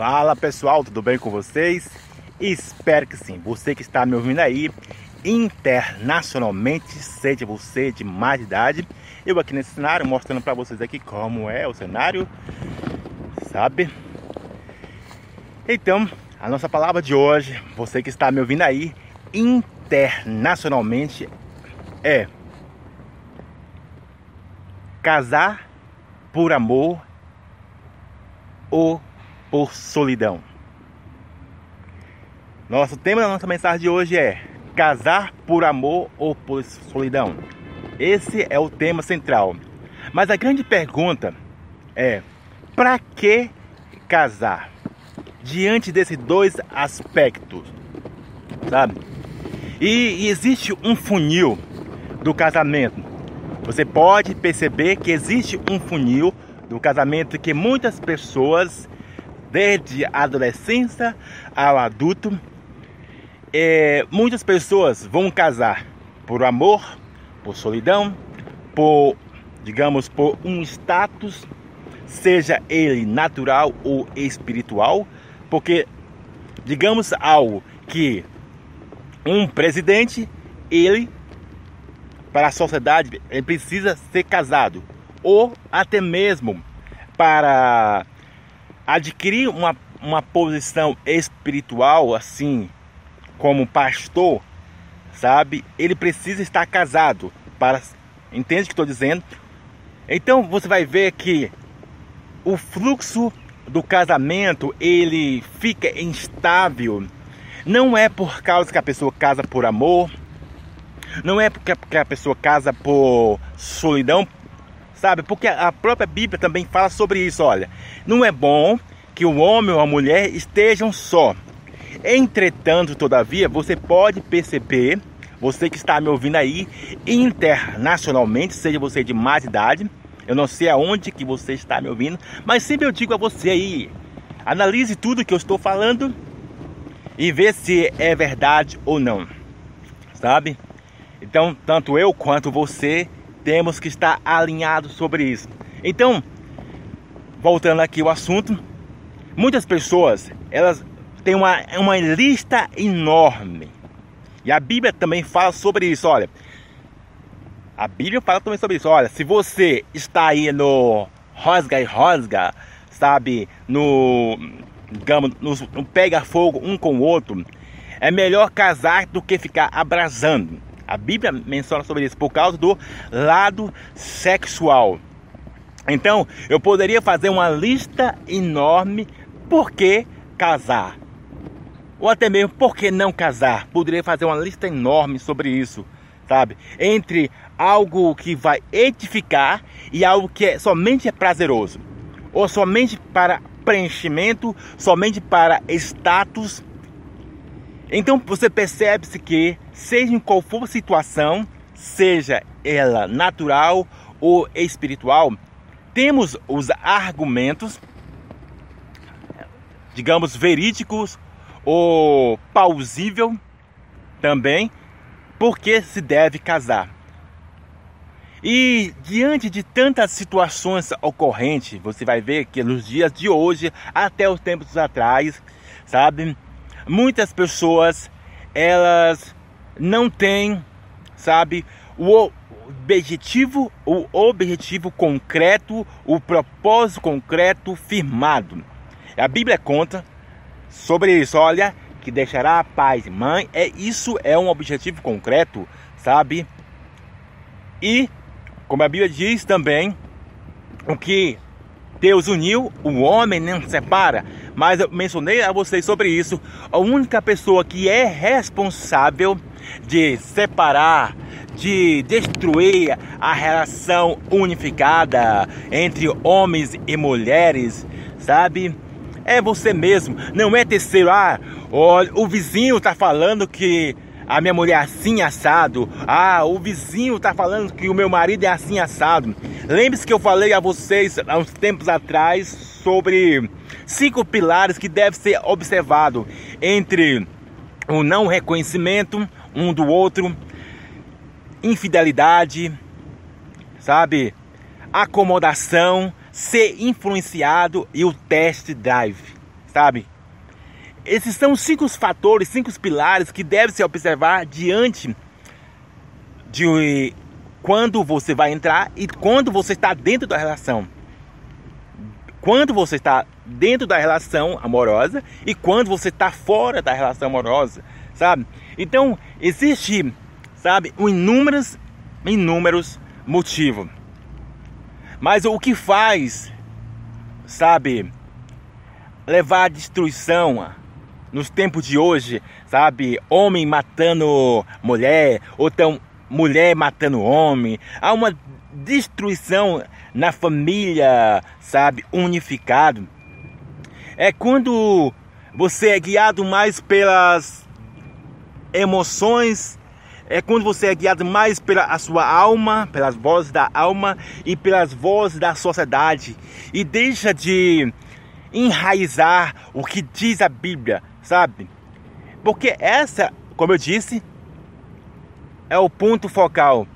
Fala pessoal, tudo bem com vocês? Espero que sim. Você que está me ouvindo aí internacionalmente, seja você de mais idade, eu aqui nesse cenário mostrando para vocês aqui como é o cenário, sabe? Então, a nossa palavra de hoje, você que está me ouvindo aí internacionalmente é casar por amor ou por solidão. Nosso tema da nossa mensagem de hoje é casar por amor ou por solidão. Esse é o tema central. Mas a grande pergunta é: para que casar? Diante desses dois aspectos, sabe? E, e existe um funil do casamento. Você pode perceber que existe um funil do casamento que muitas pessoas desde a adolescência ao adulto. É, muitas pessoas vão casar por amor, por solidão, por, digamos, por um status, seja ele natural ou espiritual, porque, digamos, algo que um presidente, ele, para a sociedade, ele precisa ser casado, ou até mesmo para adquirir uma, uma posição espiritual assim, como pastor, sabe? Ele precisa estar casado para entende o que estou dizendo? Então você vai ver que o fluxo do casamento ele fica instável. Não é por causa que a pessoa casa por amor, não é porque a pessoa casa por solidão, sabe? Porque a própria Bíblia também fala sobre isso. Olha, não é bom que o homem ou a mulher estejam só. Entretanto, todavia, você pode perceber, você que está me ouvindo aí internacionalmente, seja você de mais idade, eu não sei aonde que você está me ouvindo, mas sempre eu digo a você aí, analise tudo que eu estou falando e vê se é verdade ou não, sabe? Então, tanto eu quanto você temos que estar alinhados sobre isso. Então, voltando aqui ao assunto, muitas pessoas, elas têm uma, uma lista enorme. E a Bíblia também fala sobre isso, olha. A Bíblia fala também sobre isso. Olha, se você está aí no rosga e rosga, sabe, no digamos, no, no pega fogo um com o outro, é melhor casar do que ficar abrasando. A Bíblia menciona sobre isso por causa do lado sexual. Então, eu poderia fazer uma lista enorme por que casar. Ou até mesmo por que não casar. Poderia fazer uma lista enorme sobre isso, sabe? Entre algo que vai edificar e algo que é, somente é prazeroso. Ou somente para preenchimento, somente para status então você percebe-se que, seja em qual for a situação, seja ela natural ou espiritual, temos os argumentos, digamos, verídicos ou plausível também, porque se deve casar. E diante de tantas situações ocorrentes, você vai ver que nos dias de hoje, até os tempos atrás, sabe, muitas pessoas elas não têm, sabe, o objetivo, o objetivo concreto, o propósito concreto firmado. A Bíblia conta sobre isso, olha, que deixará pai e mãe, é isso é um objetivo concreto, sabe? E como a Bíblia diz também, o que Deus uniu, o homem não separa. Mas eu mencionei a vocês sobre isso. A única pessoa que é responsável de separar, de destruir a relação unificada entre homens e mulheres, sabe? É você mesmo. Não é terceiro. Ah, olha, o vizinho está falando que a minha mulher é assim assado. Ah, o vizinho está falando que o meu marido é assim assado. Lembre-se que eu falei a vocês há uns tempos atrás sobre cinco pilares que devem ser observados entre o não reconhecimento um do outro, infidelidade, sabe? Acomodação, ser influenciado e o test drive. sabe? Esses são cinco fatores, cinco pilares que devem se observar diante de quando você vai entrar e quando você está dentro da relação. Quando você está dentro da relação amorosa e quando você está fora da relação amorosa, sabe? Então, existe, sabe, inúmeros, inúmeros motivos. Mas o que faz, sabe, levar à destruição nos tempos de hoje, sabe, homem matando mulher, ou então mulher matando homem, há uma destruição na família, sabe, unificado. É quando você é guiado mais pelas emoções, é quando você é guiado mais pela sua alma, pelas vozes da alma e pelas vozes da sociedade e deixa de enraizar o que diz a Bíblia, sabe? Porque essa, como eu disse, é o ponto focal.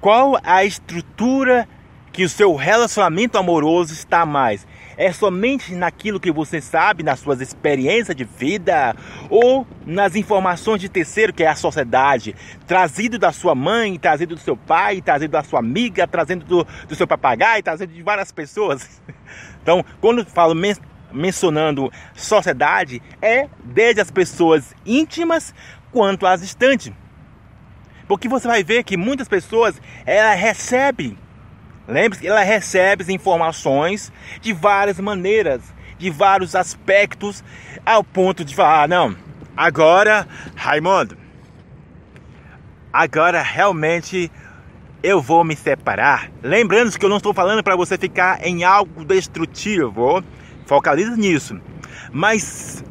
Qual a estrutura que o seu relacionamento amoroso está mais? É somente naquilo que você sabe, nas suas experiências de vida, ou nas informações de terceiro, que é a sociedade, trazido da sua mãe, trazido do seu pai, trazido da sua amiga, trazendo do, do seu papagaio, trazido de várias pessoas. Então, quando falo mencionando sociedade, é desde as pessoas íntimas quanto às distantes. Porque você vai ver que muitas pessoas, ela recebe, lembre-se, ela recebe informações de várias maneiras, de vários aspectos, ao ponto de falar, ah, não, agora, Raimundo, agora realmente eu vou me separar. Lembrando que eu não estou falando para você ficar em algo destrutivo, focalize nisso. Mas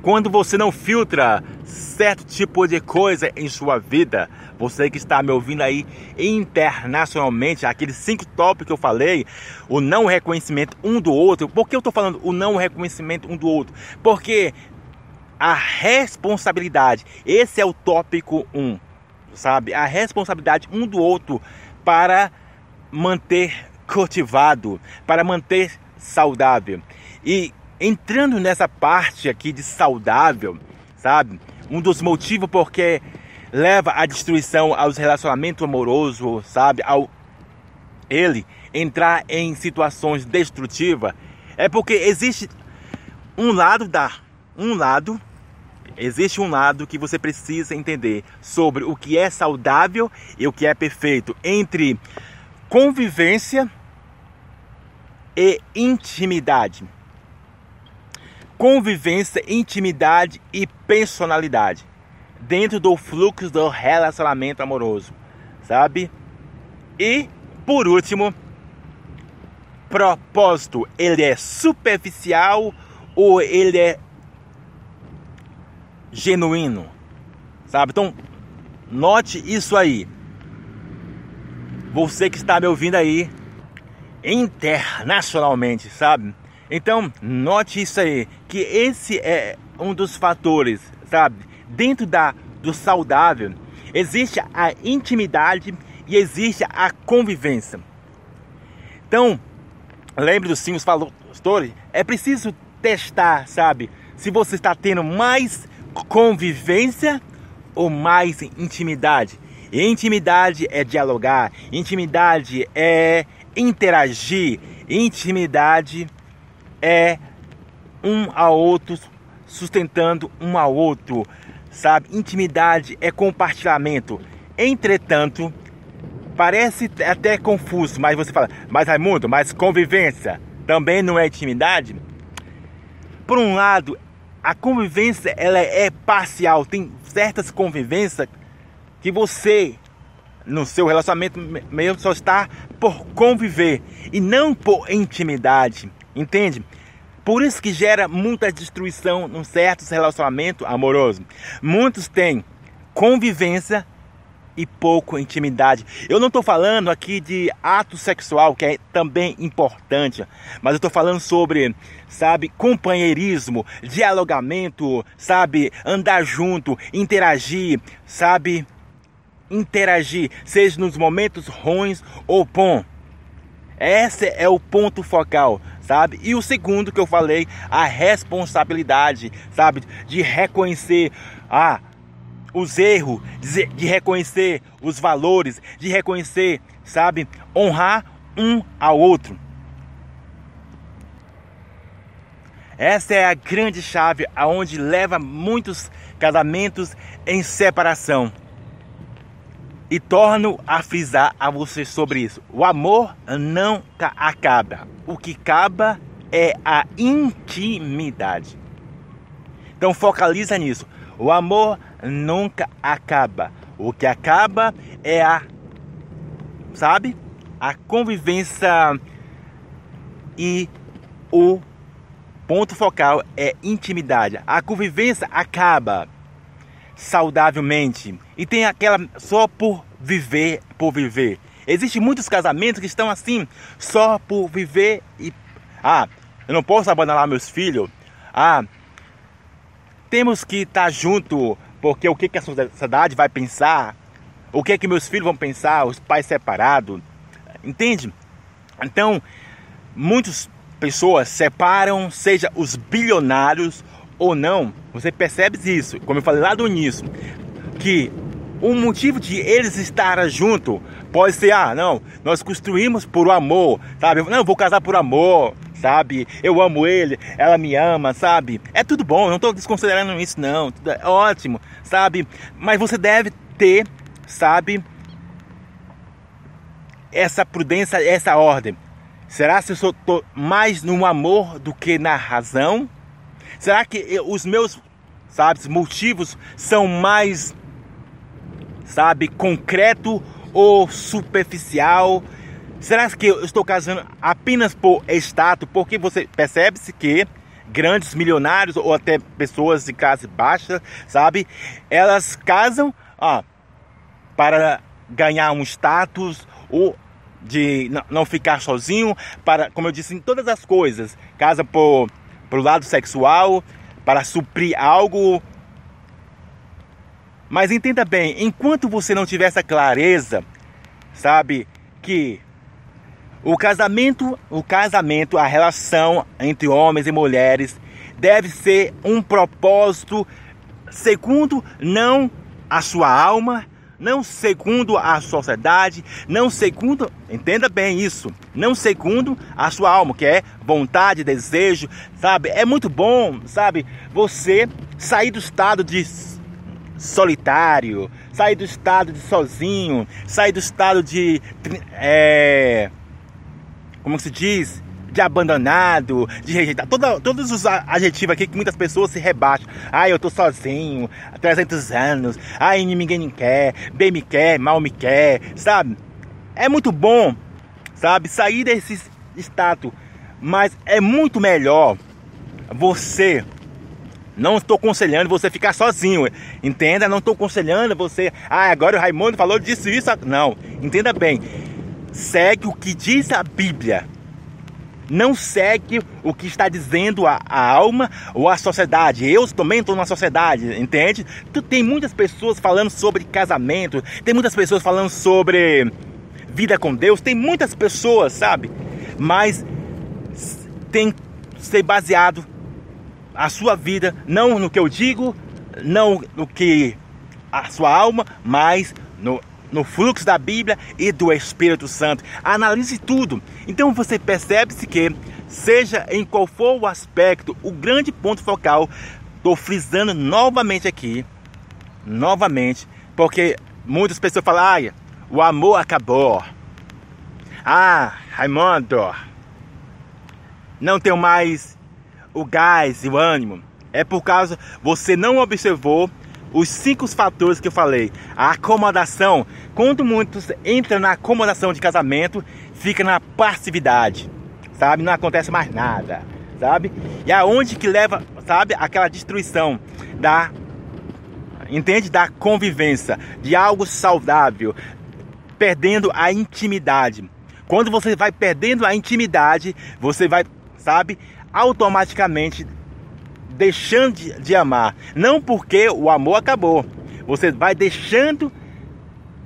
quando você não filtra certo tipo de coisa em sua vida, você que está me ouvindo aí internacionalmente, aqueles cinco tópicos que eu falei, o não reconhecimento um do outro. Por que eu estou falando o não reconhecimento um do outro? Porque a responsabilidade, esse é o tópico 1, um, sabe? A responsabilidade um do outro para manter cultivado, para manter saudável. E entrando nessa parte aqui de saudável, sabe? Um dos motivos porque leva à destruição aos relacionamentos amorosos, sabe? Ao ele entrar em situações destrutivas, é porque existe um lado da um lado existe um lado que você precisa entender sobre o que é saudável e o que é perfeito entre convivência e intimidade convivência, intimidade e personalidade dentro do fluxo do relacionamento amoroso, sabe? E por último, propósito, ele é superficial ou ele é genuíno, sabe? Então, note isso aí. Você que está me ouvindo aí internacionalmente, sabe? Então, note isso aí, que esse é um dos fatores, sabe? Dentro da do saudável, existe a intimidade e existe a convivência. Então, lembre dos cinco fatores, é preciso testar, sabe? Se você está tendo mais convivência ou mais intimidade. E intimidade é dialogar, intimidade é interagir, intimidade é um ao outro sustentando um ao outro, sabe? Intimidade é compartilhamento. Entretanto, parece até confuso, mas você fala, mas Raimundo, mas convivência também não é intimidade? Por um lado, a convivência ela é parcial, tem certas convivências que você no seu relacionamento mesmo só está por conviver e não por intimidade. Entende? Por isso que gera muita destruição num certo relacionamento amoroso. Muitos têm convivência e pouco intimidade. Eu não estou falando aqui de ato sexual, que é também importante, mas eu estou falando sobre, sabe, companheirismo, dialogamento, sabe, andar junto, interagir, sabe, interagir, seja nos momentos ruins ou bom. Esse é o ponto focal, sabe? E o segundo que eu falei, a responsabilidade, sabe? De reconhecer ah, os erros, de reconhecer os valores, de reconhecer, sabe? Honrar um ao outro. Essa é a grande chave aonde leva muitos casamentos em separação. E torno a frisar a você sobre isso. O amor nunca acaba. O que acaba é a intimidade. Então focaliza nisso. O amor nunca acaba. O que acaba é a, sabe? A convivência e o ponto focal é intimidade. A convivência acaba saudavelmente e tem aquela só por viver, por viver. Existem muitos casamentos que estão assim, só por viver e ah, eu não posso abandonar meus filhos. Ah, temos que estar junto porque o que, que a sociedade vai pensar? O que que meus filhos vão pensar? Os pais separados, entende? Então, muitas pessoas separam, seja os bilionários ou não. Você percebe isso? Como eu falei lá do início, que o motivo de eles estarem junto pode ser, ah, não, nós construímos por amor, sabe? Não, vou casar por amor, sabe? Eu amo ele, ela me ama, sabe? É tudo bom, não estou desconsiderando isso, não. Tudo é ótimo, sabe? Mas você deve ter, sabe? Essa prudência, essa ordem. Será que eu estou mais no amor do que na razão? Será que os meus, sabe, motivos são mais, sabe, concreto ou superficial? Será que eu estou casando apenas por status? Porque você percebe-se que grandes milionários ou até pessoas de classe baixa, sabe? Elas casam ó, para ganhar um status ou de não ficar sozinho, para, como eu disse, em todas as coisas. Casa por pro lado sexual, para suprir algo. Mas entenda bem, enquanto você não tiver essa clareza, sabe, que o casamento, o casamento, a relação entre homens e mulheres deve ser um propósito segundo não a sua alma, não segundo a sociedade, não segundo, entenda bem isso, não segundo a sua alma, que é vontade, desejo, sabe? É muito bom, sabe? Você sair do estado de solitário, sair do estado de sozinho, sair do estado de é, como se diz, de abandonado, de rejeitado, Toda, todos os adjetivos aqui que muitas pessoas se rebaixam. Ah, eu tô sozinho, há 300 anos. Ah, ninguém me quer, bem me quer, mal me quer, sabe? É muito bom, sabe, sair desse status, mas é muito melhor você não estou aconselhando você ficar sozinho, entenda? Não estou aconselhando você, ah, agora o Raimundo falou disso, isso, não. Entenda bem, segue o que diz a Bíblia. Não segue o que está dizendo a, a alma ou a sociedade. Eu também estou numa sociedade, entende? Tu, tem muitas pessoas falando sobre casamento, tem muitas pessoas falando sobre vida com Deus, tem muitas pessoas, sabe? Mas tem que ser baseado a sua vida não no que eu digo, não no que a sua alma, mas no no fluxo da Bíblia e do Espírito Santo. Analise tudo. Então você percebe-se que, seja em qual for o aspecto, o grande ponto focal, estou frisando novamente aqui, novamente, porque muitas pessoas falam, ah, o amor acabou. Ah, Raimundo, não tenho mais o gás e o ânimo. É por causa você não observou os cinco fatores que eu falei. A acomodação. Quando muitos entram na acomodação de casamento, fica na passividade, sabe? Não acontece mais nada, sabe? E aonde que leva, sabe? Aquela destruição da, entende? Da convivência, de algo saudável, perdendo a intimidade. Quando você vai perdendo a intimidade, você vai, sabe? Automaticamente deixando de, amar. Não porque o amor acabou. Você vai deixando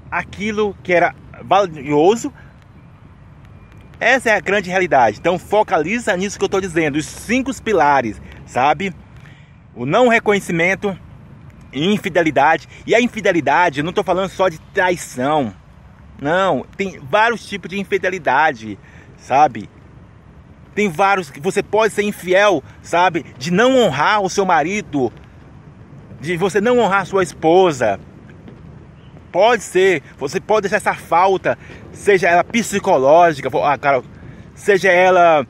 aquilo que era valioso. Essa é a grande realidade. Então focaliza nisso que eu estou dizendo, os cinco pilares, sabe? O não reconhecimento, infidelidade. E a infidelidade, eu não estou falando só de traição. Não, tem vários tipos de infidelidade, sabe? Tem vários que você pode ser infiel, sabe? De não honrar o seu marido, de você não honrar sua esposa. Pode ser, você pode deixar essa falta, seja ela psicológica, ah, seja ela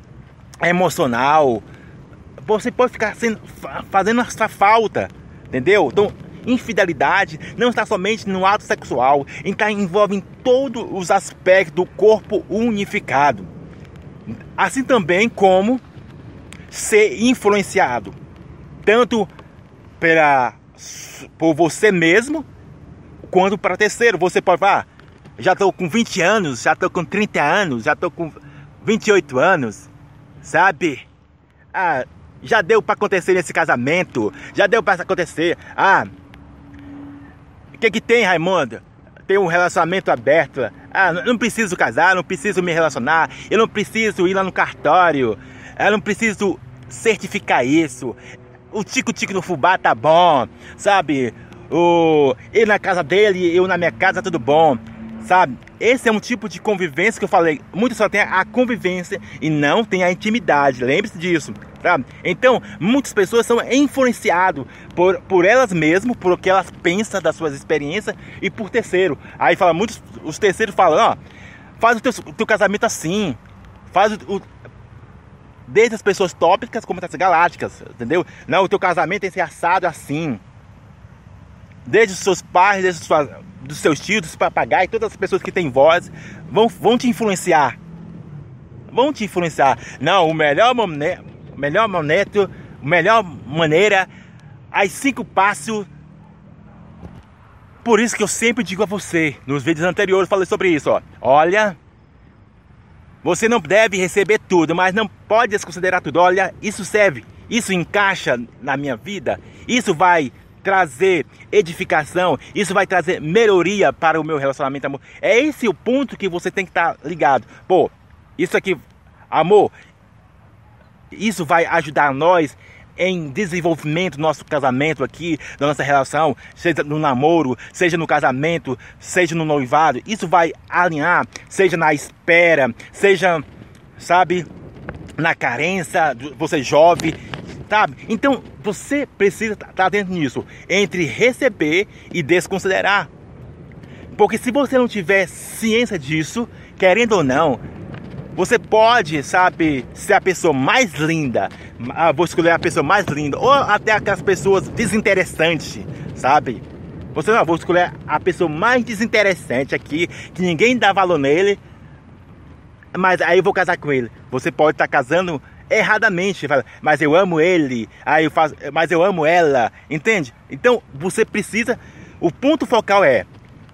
emocional. Você pode ficar sendo, fazendo essa falta, entendeu? Então, infidelidade não está somente no ato sexual, está envolve em todos os aspectos do corpo unificado. Assim também como ser influenciado tanto pela, por você mesmo quanto para terceiro. Você pode falar, ah, já estou com 20 anos, já estou com 30 anos, já estou com 28 anos, sabe? Ah, já deu para acontecer nesse casamento, já deu para acontecer. Ah, o que que tem, Raimundo? Tem um relacionamento aberto. Ah, não preciso casar, não preciso me relacionar, eu não preciso ir lá no cartório, eu não preciso certificar isso. O tico-tico no fubá tá bom, sabe? O ir na casa dele, eu na minha casa, tudo bom, sabe? Esse é um tipo de convivência que eu falei. Muitos só tem a convivência e não tem a intimidade. Lembre-se disso. Então, muitas pessoas são influenciadas por, por elas mesmas, por o que elas pensam das suas experiências e por terceiro. Aí fala, muitos os terceiros falam, ó, faz o teu, o teu casamento assim, faz o, o desde as pessoas tópicas como as galácticas, entendeu? Não, o teu casamento tem que ser assado assim. Desde os seus pais, desde os dos seus tios, dos papagaios, todas as pessoas que têm voz, vão, vão te influenciar. Vão te influenciar. Não, o melhor momento, melhor momento, melhor maneira, as cinco passos. Por isso que eu sempre digo a você, nos vídeos anteriores falei sobre isso, ó. Olha, você não deve receber tudo, mas não pode desconsiderar tudo. Olha, isso serve, isso encaixa na minha vida, isso vai trazer edificação, isso vai trazer melhoria para o meu relacionamento, amor. É esse o ponto que você tem que estar tá ligado. Pô, isso aqui, amor, isso vai ajudar nós em desenvolvimento do nosso casamento aqui, da nossa relação, seja no namoro, seja no casamento, seja no noivado. Isso vai alinhar, seja na espera, seja, sabe, na carência, você jovem, sabe? Então você precisa estar tá dentro nisso, entre receber e desconsiderar. Porque se você não tiver ciência disso, querendo ou não, você pode, sabe, ser a pessoa mais linda. Ah, vou escolher a pessoa mais linda. Ou até aquelas pessoas desinteressantes, sabe? Você não, vou escolher a pessoa mais desinteressante aqui, que ninguém dá valor nele. Mas aí eu vou casar com ele. Você pode estar casando erradamente, mas eu amo ele, aí eu faço, mas eu amo ela, entende? Então você precisa, o ponto focal é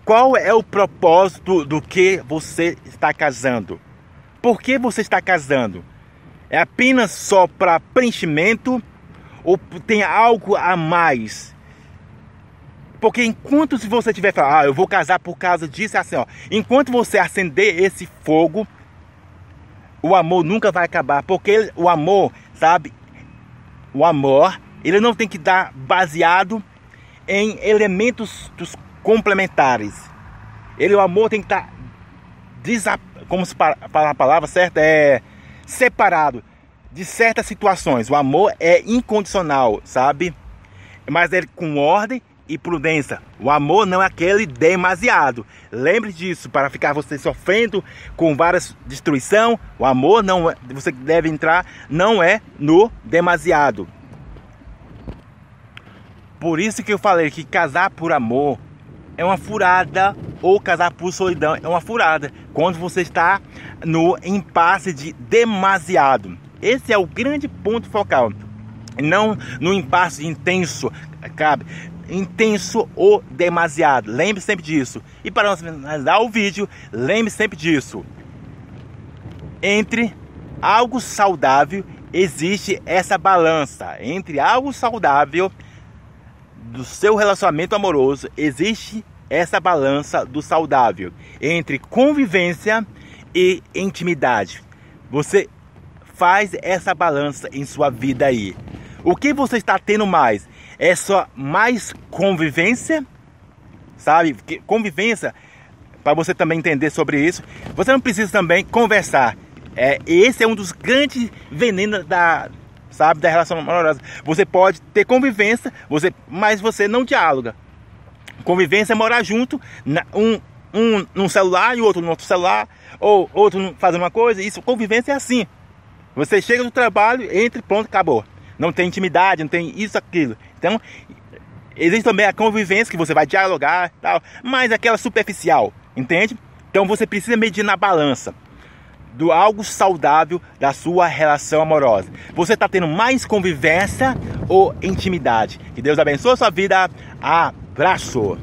qual é o propósito do que você está casando? Por que você está casando? É apenas só para preenchimento ou tem algo a mais? Porque enquanto se você tiver falando, ah, eu vou casar por causa disso, é assim, ó, enquanto você acender esse fogo, o amor nunca vai acabar, porque o amor, sabe? O amor, ele não tem que dar baseado em elementos complementares. Ele, o amor tem que estar, como se a palavra certa, é separado de certas situações. O amor é incondicional, sabe? Mas é com ordem e prudência. O amor não é aquele demasiado. Lembre disso, para ficar você sofrendo com várias destruição, o amor não é, você deve entrar não é no demasiado. Por isso que eu falei que casar por amor é uma furada ou casar por solidão é uma furada quando você está no impasse de demasiado. Esse é o grande ponto focal. Não no impasse intenso, cabe intenso ou demasiado. Lembre sempre disso. E para finalizar o vídeo, lembre sempre disso. Entre algo saudável existe essa balança. Entre algo saudável do seu relacionamento amoroso existe essa balança do saudável entre convivência e intimidade. Você faz essa balança em sua vida aí. O que você está tendo mais? É só mais convivência? Sabe? Convivência, para você também entender sobre isso, você não precisa também conversar. É, esse é um dos grandes venenos da, sabe, da relação amorosa. Você pode ter convivência, você, mas você não dialoga. Convivência é morar junto, um, um num celular e outro no outro celular, ou outro fazendo uma coisa. Isso, convivência é assim. Você chega do trabalho, entra, pronto, acabou. Não tem intimidade, não tem isso, aquilo. Então, existe também a convivência que você vai dialogar, tal, mas aquela superficial, entende? Então você precisa medir na balança do algo saudável da sua relação amorosa. Você está tendo mais convivência ou intimidade? Que Deus abençoe a sua vida abraço!